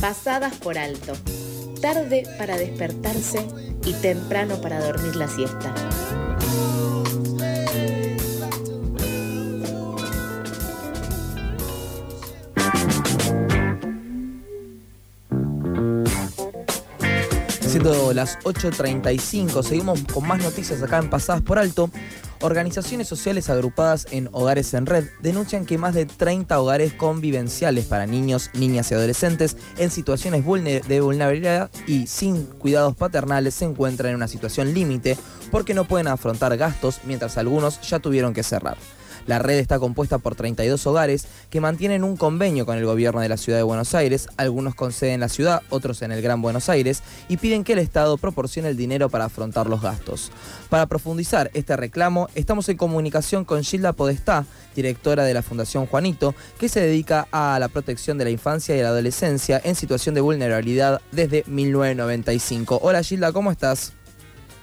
pasadas por alto, tarde para despertarse y temprano para dormir la siesta. Siendo las 8.35, seguimos con más noticias acá en Pasadas por Alto. Organizaciones sociales agrupadas en Hogares en Red denuncian que más de 30 hogares convivenciales para niños, niñas y adolescentes en situaciones de vulnerabilidad y sin cuidados paternales se encuentran en una situación límite porque no pueden afrontar gastos mientras algunos ya tuvieron que cerrar. La red está compuesta por 32 hogares que mantienen un convenio con el gobierno de la ciudad de Buenos Aires, algunos con sede en la ciudad, otros en el Gran Buenos Aires, y piden que el Estado proporcione el dinero para afrontar los gastos. Para profundizar este reclamo, estamos en comunicación con Gilda Podestá, directora de la Fundación Juanito, que se dedica a la protección de la infancia y la adolescencia en situación de vulnerabilidad desde 1995. Hola Gilda, ¿cómo estás?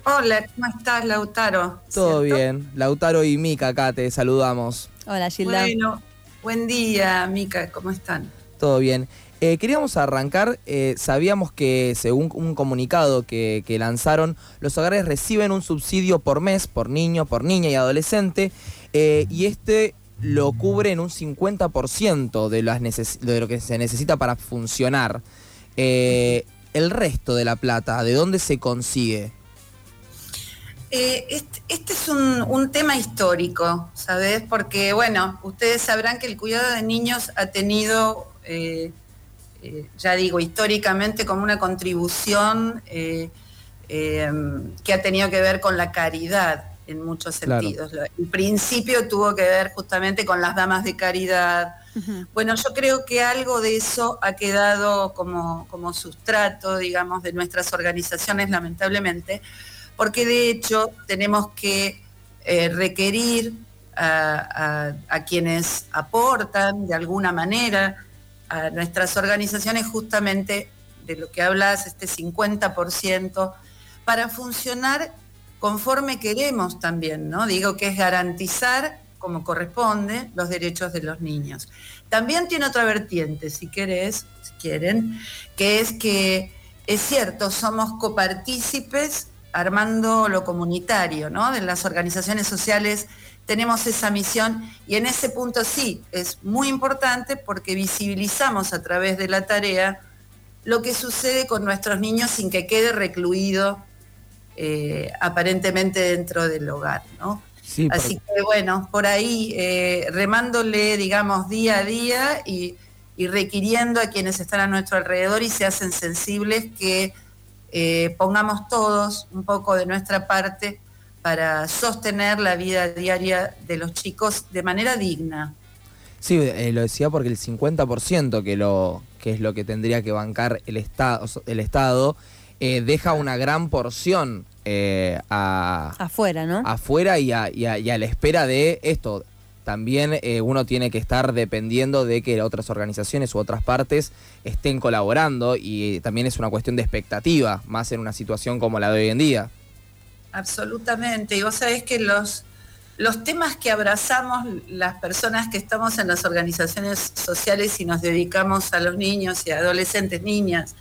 Hola, ¿cómo estás, Lautaro? Todo bien. Lautaro y Mica acá te saludamos. Hola, Gilda. Bueno, buen día, Mica, ¿cómo están? Todo bien. Eh, queríamos arrancar, eh, sabíamos que según un comunicado que, lanzaron, los hogares reciben un subsidio por mes, por niño, por niña y adolescente, eh, y este lo cubre en un 50% de, las de lo que se necesita para funcionar. el resto de la plata, ¿de dónde se consigue? Eh, este, es un, tema histórico, ¿sabes? Porque, bueno, ustedes sabrán que el cuidado de niños ha tenido, eh, eh, ya digo, históricamente como una contribución que ha tenido que ver con la caridad en muchos sentidos. El principio tuvo que ver justamente con las damas de caridad. Bueno, yo creo que algo de eso ha quedado como, como sustrato, digamos, de nuestras organizaciones, lamentablemente porque de hecho tenemos que eh, requerir a, quienes aportan de alguna manera a nuestras organizaciones justamente de lo que hablas, este 50%, para funcionar conforme queremos también, ¿no? Digo que es garantizar como corresponde los derechos de los niños. También tiene otra vertiente, si querés, si quieren, que es que es cierto, somos copartícipes armando lo comunitario, ¿no? De las organizaciones sociales tenemos esa misión y en ese punto sí, es muy importante porque visibilizamos a través de la tarea lo que sucede con nuestros niños sin que quede recluido eh, aparentemente dentro del hogar, ¿no? Así que bueno, por ahí eh, remándole, digamos, día a día y, y requiriendo a quienes están a nuestro alrededor y se hacen sensibles que eh, pongamos todos un poco de nuestra parte para sostener la vida diaria de los chicos de manera digna. Sí, eh, lo decía porque el 50% que, lo, que es lo que tendría que bancar el, estado, el Estado eh, deja una gran porción afuera, ¿no? Afuera y a, y a la espera de esto, también eh, uno tiene que estar dependiendo de que otras organizaciones u otras partes estén colaborando y también es una cuestión de expectativa, más en una situación como la de hoy en día. Absolutamente, y vos sabés que los, los temas que abrazamos las personas que estamos en las organizaciones sociales y nos dedicamos a los niños y adolescentes, niñas,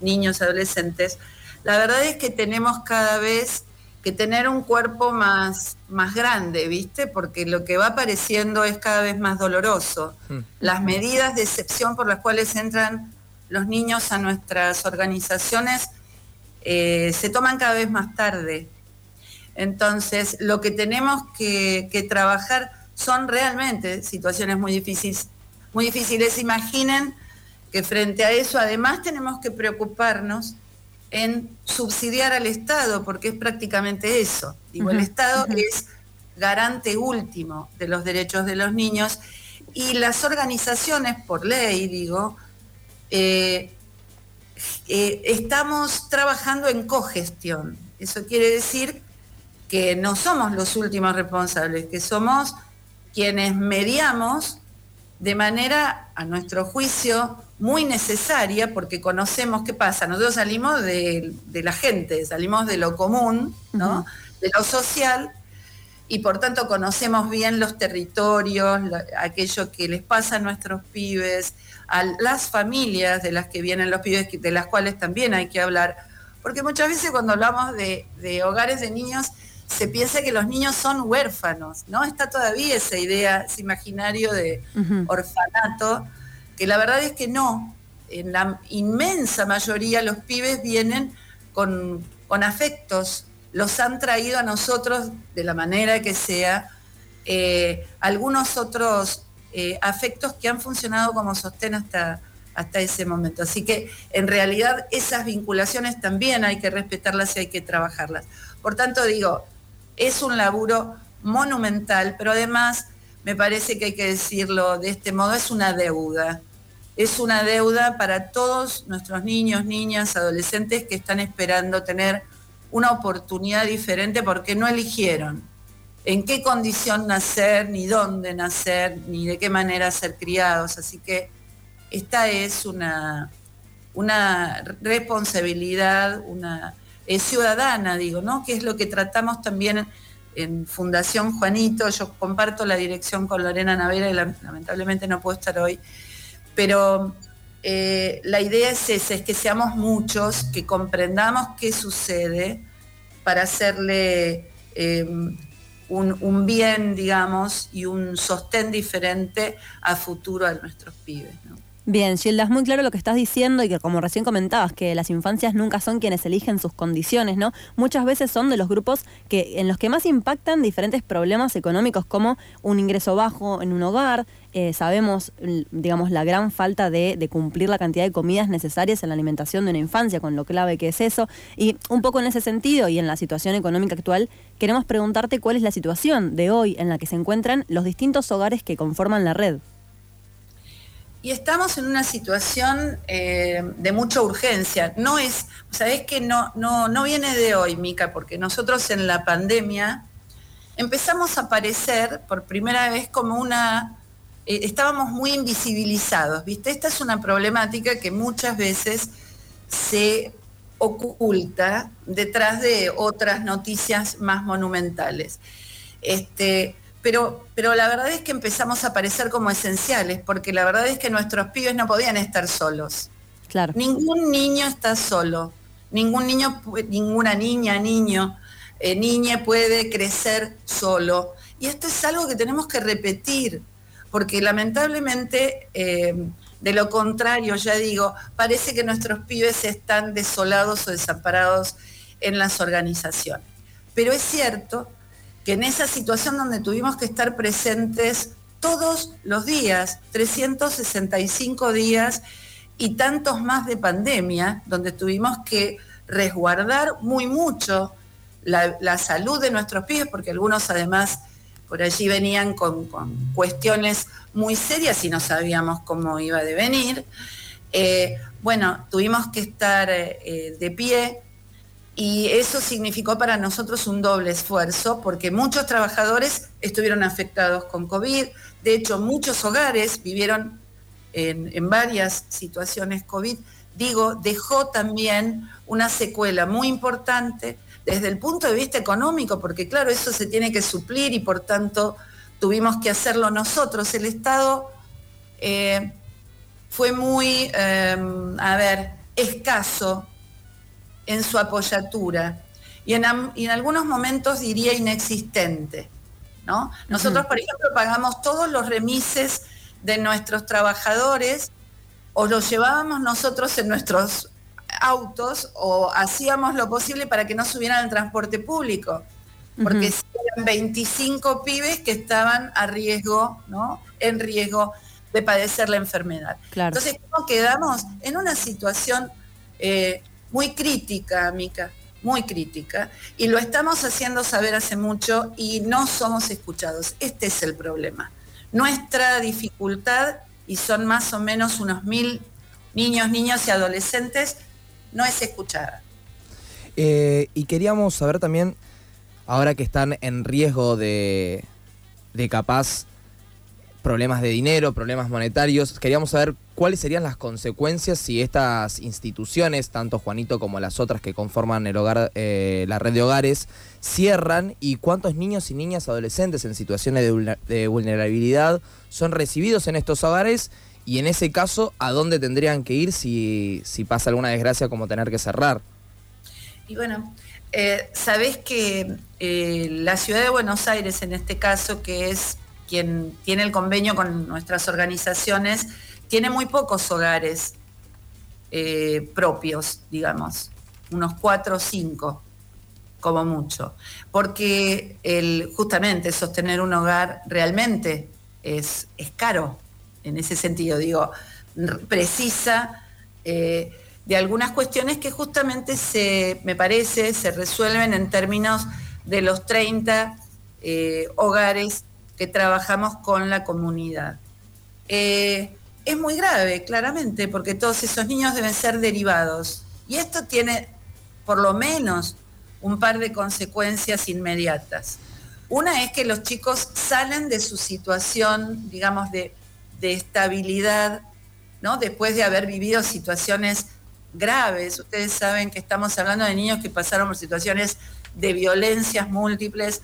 niños, adolescentes, la verdad es que tenemos cada vez que tener un cuerpo más, más grande, ¿viste? Porque lo que va apareciendo es cada vez más doloroso. Hmm. Las medidas de excepción por las cuales entran los niños a nuestras organizaciones eh, se toman cada vez más tarde. Entonces, lo que tenemos que, que trabajar son realmente situaciones muy difíciles, muy difíciles. Imaginen que frente a eso, además, tenemos que preocuparnos en subsidiar al Estado, porque es prácticamente eso. Digo, el Estado es garante último de los derechos de los niños y las organizaciones, por ley, digo, eh, eh, estamos trabajando en cogestión. Eso quiere decir que no somos los últimos responsables, que somos quienes mediamos de manera, a nuestro juicio, muy necesaria porque conocemos qué pasa. Nosotros salimos de, la gente, salimos de lo común, ¿no? de lo social, y por tanto conocemos bien los territorios, aquello que les pasa a nuestros pibes, a las familias de las que vienen los pibes, de las cuales también hay que hablar, porque muchas veces cuando hablamos de, hogares de niños, se piensa que los niños son huérfanos, ¿no? Está todavía esa idea, ese imaginario de orfanato, que la verdad es que no. En la inmensa mayoría los pibes vienen con, afectos, los han traído a nosotros de la manera que sea, eh, algunos otros eh, afectos que han funcionado como sostén hasta, hasta ese momento. Así que en realidad esas vinculaciones también hay que respetarlas y hay que trabajarlas. Por tanto, digo, es un laburo monumental, pero además me parece que hay que decirlo de este modo, es una deuda. Es una deuda para todos nuestros niños, niñas, adolescentes que están esperando tener una oportunidad diferente porque no eligieron en qué condición nacer, ni dónde nacer, ni de qué manera ser criados. Así que esta es una, una responsabilidad, una ciudadana, digo, ¿no? Que es lo que tratamos también en Fundación Juanito. Yo comparto la dirección con Lorena Navera y lamentablemente no puedo estar hoy. Pero eh, la idea es esa, es que seamos muchos, que comprendamos qué sucede para hacerle eh, un, bien, digamos, y un sostén diferente a futuro a nuestros pibes. Bien, Gilda, es muy claro lo que estás diciendo y que como recién comentabas, que las infancias nunca son quienes eligen sus condiciones, ¿no? Muchas veces son de los grupos que en los que más impactan diferentes problemas económicos como un ingreso bajo en un hogar, eh, sabemos, digamos, la gran falta de, de, cumplir la cantidad de comidas necesarias en la alimentación de una infancia, con lo clave que es eso. Y un poco en ese sentido y en la situación económica actual, queremos preguntarte cuál es la situación de hoy en la que se encuentran los distintos hogares que conforman la red. Y estamos en una situación eh, de mucha urgencia. No es, sabés que no, no, no viene de hoy, Mica, porque nosotros en la pandemia empezamos a aparecer por primera vez como una, eh, estábamos muy invisibilizados, ¿viste? Esta es una problemática que muchas veces se oculta detrás de otras noticias más monumentales. Este, pero, la verdad es que empezamos a parecer como esenciales, porque la verdad es que nuestros pibes no podían estar solos. Claro. Ningún niño está solo, ningún niño, ninguna niña, niño, eh, niña puede crecer solo. Y esto es algo que tenemos que repetir, porque lamentablemente, eh, de lo contrario, ya digo, parece que nuestros pibes están desolados o desamparados en las organizaciones. Pero es cierto que en esa situación donde tuvimos que estar presentes todos los días, 365 días y tantos más de pandemia, donde tuvimos que resguardar muy mucho la, salud de nuestros pies, porque algunos además por allí venían con, cuestiones muy serias y no sabíamos cómo iba a devenir. Eh, bueno, tuvimos que estar eh, de pie y eso significó para nosotros un doble esfuerzo porque muchos trabajadores estuvieron afectados con COVID, de hecho muchos hogares vivieron en, varias situaciones COVID, digo, dejó también una secuela muy importante desde el punto de vista económico, porque claro, eso se tiene que suplir y por tanto tuvimos que hacerlo nosotros. El Estado eh, fue muy, eh, a ver, escaso en su apoyatura y en, algunos momentos diría inexistente. ¿no? Nosotros, por ejemplo, pagamos todos los remises de nuestros trabajadores o los llevábamos nosotros en nuestros autos o hacíamos lo posible para que no subieran al transporte público, porque eran 25 pibes que estaban a riesgo, ¿no? En riesgo de padecer la enfermedad. Entonces, ¿cómo quedamos? En una situación eh, muy crítica, Mica, muy crítica, y lo estamos haciendo saber hace mucho y no somos escuchados. Este es el problema. Nuestra dificultad, y son más o menos unos mil niños, niñas y adolescentes, no es escuchada. Eh, y queríamos saber también, ahora que están en riesgo de, de capaz problemas de dinero, problemas monetarios. Queríamos saber cuáles serían las consecuencias si estas instituciones, tanto Juanito como las otras que conforman el hogar, eh, la red de hogares, cierran y cuántos niños y niñas adolescentes en situaciones de, vulnerabilidad son recibidos en estos hogares Y en ese caso, ¿a dónde tendrían que ir si, pasa alguna desgracia como tener que cerrar? Y bueno, eh, sabés que eh, la ciudad de Buenos Aires, en este caso, que es quien tiene el convenio con nuestras organizaciones, tiene muy pocos hogares eh, propios, digamos, unos cuatro o cinco, como mucho. Porque el, justamente sostener un hogar realmente es, caro, en ese sentido, digo, precisa de algunas cuestiones que justamente se, me parece, se resuelven en términos de los 30 eh, hogares que trabajamos con la comunidad. Eh, es muy grave, claramente, porque todos esos niños deben ser derivados. Y esto tiene por lo menos un par de consecuencias inmediatas. Una es que los chicos salen de su situación, digamos, de, de estabilidad, ¿no? Después de haber vivido situaciones graves. Ustedes saben que estamos hablando de niños que pasaron por situaciones de violencias múltiples,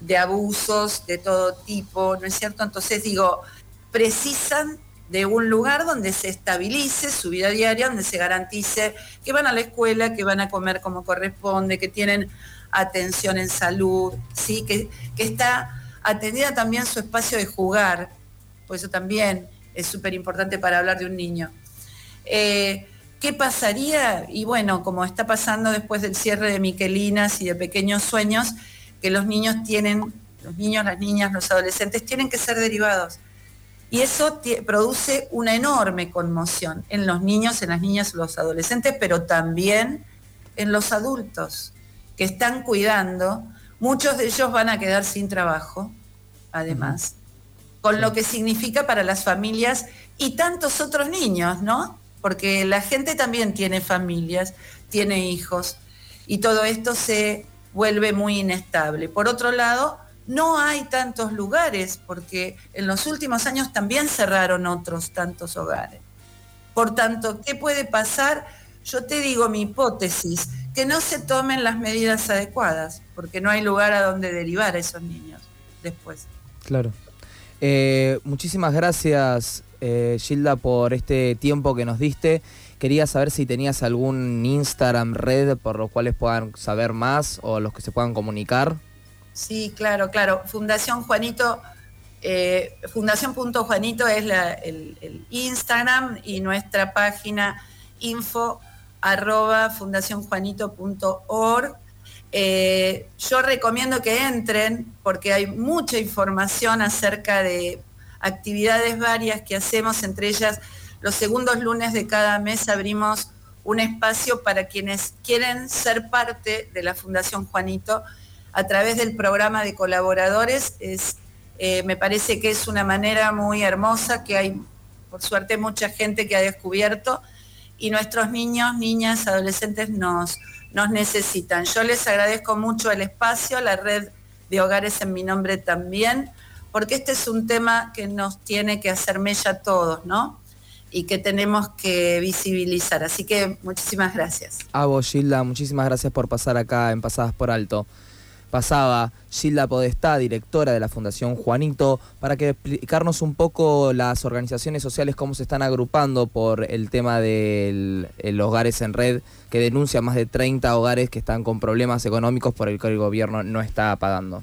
de abusos de todo tipo, ¿no es cierto? Entonces digo, precisan de un lugar donde se estabilice su vida diaria, donde se garantice que van a la escuela, que van a comer como corresponde, que tienen atención en salud, ¿sí? que, que está atendida también su espacio de jugar, pues eso también es súper importante para hablar de un niño. Eh, ¿Qué pasaría? Y bueno, como está pasando después del cierre de Miquelinas y de Pequeños Sueños, que los niños tienen, los niños, las niñas, los adolescentes tienen que ser derivados. Y eso produce una enorme conmoción en los niños, en las niñas, los adolescentes, pero también en los adultos que están cuidando. Muchos de ellos van a quedar sin trabajo, además, con lo que significa para las familias y tantos otros niños, ¿no? porque la gente también tiene familias, tiene hijos, y todo esto se vuelve muy inestable. Por otro lado, no hay tantos lugares, porque en los últimos años también cerraron otros tantos hogares. Por tanto, ¿qué puede pasar? Yo te digo mi hipótesis, que no se tomen las medidas adecuadas, porque no hay lugar a donde derivar a esos niños después. Claro. Eh, muchísimas gracias, eh, Gilda, por este tiempo que nos diste. Quería saber si tenías algún Instagram, red, por los cuales puedan saber más o los que se puedan comunicar. Sí, claro, claro. Fundación Juanito, eh, Fundación.juanito es el, Instagram y nuestra página info arroba fundacionjuanito.org. Eh, yo recomiendo que entren porque hay mucha información acerca de actividades varias que hacemos, entre ellas los segundos lunes de cada mes abrimos un espacio para quienes quieren ser parte de la Fundación Juanito a través del programa de colaboradores. Es, eh, me parece que es una manera muy hermosa que hay, por suerte, mucha gente que ha descubierto y nuestros niños, niñas, adolescentes nos, nos necesitan. Yo les agradezco mucho el espacio, la red de hogares en mi nombre también porque este es un tema que nos tiene que hacer mella a todos, ¿no? Y que tenemos que visibilizar. Así que muchísimas gracias. A vos, Gilda, muchísimas gracias por pasar acá en Pasadas por Alto. Pasaba Gilda Podestá, directora de la Fundación Juanito, para que explicarnos un poco las organizaciones sociales, cómo se están agrupando por el tema de los hogares en red, que denuncia más de 30 hogares que están con problemas económicos por el que el gobierno no está pagando.